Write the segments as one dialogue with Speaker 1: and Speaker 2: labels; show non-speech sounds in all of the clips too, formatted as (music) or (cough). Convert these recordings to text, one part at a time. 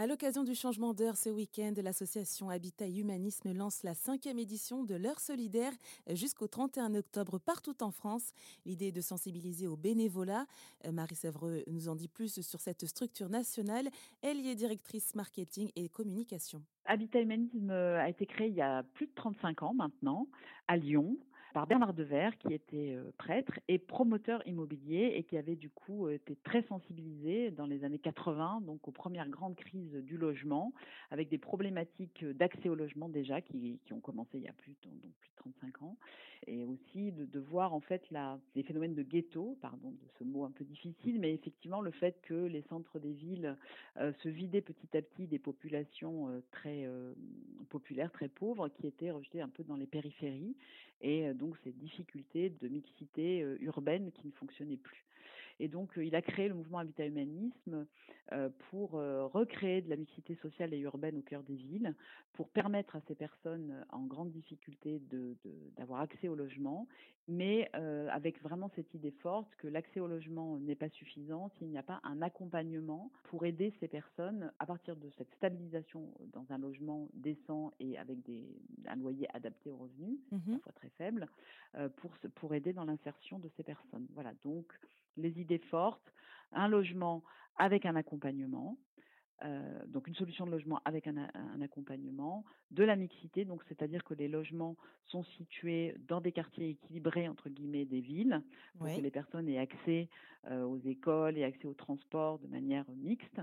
Speaker 1: À l'occasion du changement d'heure ce week-end, l'association Habitat Humanisme lance la cinquième édition de l'heure solidaire jusqu'au 31 octobre partout en France. L'idée est de sensibiliser au bénévolat. Euh, Marie Sèvreux nous en dit plus sur cette structure nationale. Elle y est directrice marketing et communication.
Speaker 2: Habitat Humanisme a été créé il y a plus de 35 ans maintenant à Lyon par Bernard Devers qui était euh, prêtre et promoteur immobilier et qui avait du coup euh, été très sensibilisé dans les années 80 donc aux premières grandes crises du logement avec des problématiques d'accès au logement déjà qui, ont commencé il y a plus de 35 ans. Et aussi de, voir en fait les phénomènes de ghetto pardon de ce mot un peu difficile mais effectivement le fait que les centres des villes euh, se vidaient petit à petit des populations euh, très euh, populaires très pauvres qui étaient rejetées un peu dans les périphéries. Et donc ces difficultés de mixité euh, urbaine qui ne fonctionnaient plus. Et donc euh, il a créé le mouvement Habitat Humanisme euh, pour recréer de la mixité sociale et urbaine au cœur des villes, pour permettre à ces personnes en grande difficulté d'avoir de, accès au logement, mais avec vraiment cette idée forte que l'accès au logement n'est pas suffisant s'il n'y a pas un accompagnement pour aider ces personnes à partir de cette stabilisation dans un logement décent et avec des, un loyer adapté aux revenus, mmh parfois très faible, euh, pour, pour aider dans l'insertion de ces personnes. Voilà, donc les idées fortes, un logement avec un accompagnement, euh, donc une solution de logement avec un, un accompagnement, de la mixité, donc c'est-à-dire que les logements sont situés dans des quartiers équilibrés entre guillemets des villes pour que les personnes aient accès euh, aux écoles et accès aux transports de manière mixte.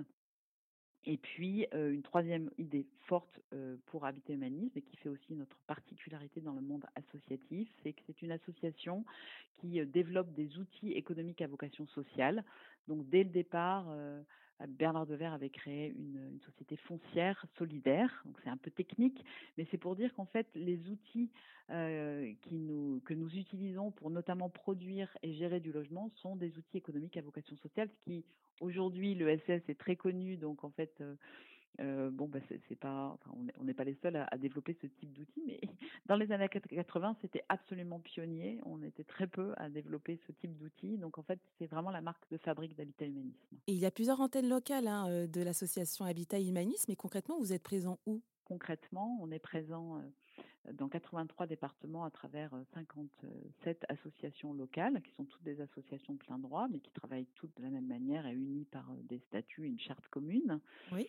Speaker 2: Et puis, euh, une troisième idée forte pour Habiter Humanisme et qui fait aussi notre particularité dans le monde associatif, c'est que c'est une association qui développe des outils économiques à vocation sociale. Donc, dès le départ, Bernard Devers avait créé une, société foncière solidaire. Donc c'est un peu technique, mais c'est pour dire qu'en fait les outils que nous utilisons pour notamment produire et gérer du logement sont des outils économiques à vocation sociale, ce qui aujourd'hui le SS est très connu. Donc en fait euh, bon, bah, c'est pas, enfin, on n'est pas les seuls à, à développer ce type d'outils, mais (laughs) dans les années 80, c'était absolument pionnier. On était très peu à développer ce type d'outils. Donc, en fait, c'est vraiment la marque de fabrique d'Habitat Humanisme.
Speaker 1: Et il y a plusieurs antennes locales hein, de l'association Habitat Humanisme. Et concrètement, vous êtes présent où?
Speaker 2: Concrètement, on est présent dans 83 départements à travers 57 associations locales, qui sont toutes des associations de plein droit, mais qui travaillent toutes de la même manière et unies par des statuts une charte commune.
Speaker 1: Oui.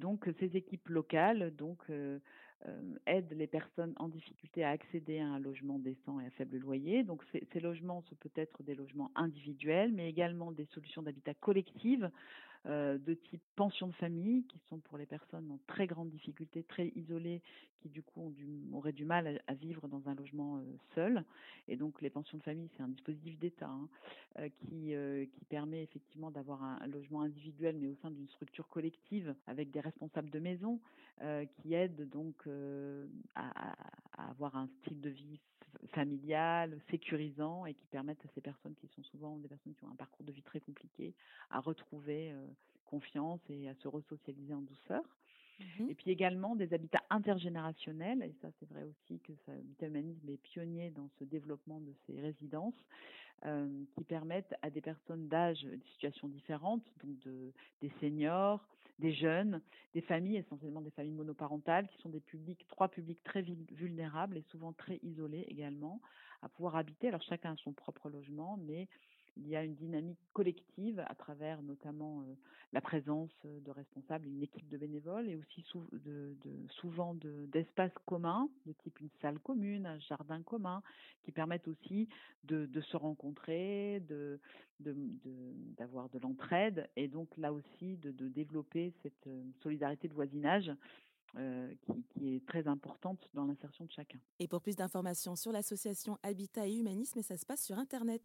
Speaker 2: Donc ces équipes locales euh, euh, aident les personnes en difficulté à accéder à un logement décent et à faible loyer. Donc ces, logements sont peut-être des logements individuels, mais également des solutions d'habitat collective euh, de type pension de famille, qui sont pour les personnes en très grande difficulté, très isolées, qui du coup auraient du mal à, vivre dans un logement euh, seul. Et donc les pensions de famille, c'est un dispositif d'État hein, euh, qui permet effectivement d'avoir un, logement individuel, mais au sein d'une structure collective avec des responsables de maison qui aident donc à, avoir un style de vie familial, sécurisant et qui permettent à ces personnes qui sont souvent des personnes qui ont un parcours de vie très compliqué à retrouver confiance et à se resocialiser en douceur. Mmh et puis également des habitats intergénérationnels, et ça c'est vrai aussi que l'habitat humanisme est pionnier dans ce développement de ces résidences, euh, qui permettent à des personnes d'âge, de situations différentes, donc de, des seniors, des jeunes, des familles, essentiellement des familles monoparentales, qui sont des publics, trois publics très vulnérables et souvent très isolés également, à pouvoir habiter. Alors chacun a son propre logement, mais il y a une dynamique collective à travers notamment la présence de responsables, une équipe de bénévoles et aussi souvent d'espaces communs, de type une salle commune, un jardin commun, qui permettent aussi de, se rencontrer, d'avoir de, de l'entraide et donc là aussi de, développer cette solidarité de voisinage qui, est très importante dans l'insertion de chacun.
Speaker 1: Et pour plus d'informations sur l'association Habitat et Humanisme, ça se passe sur Internet.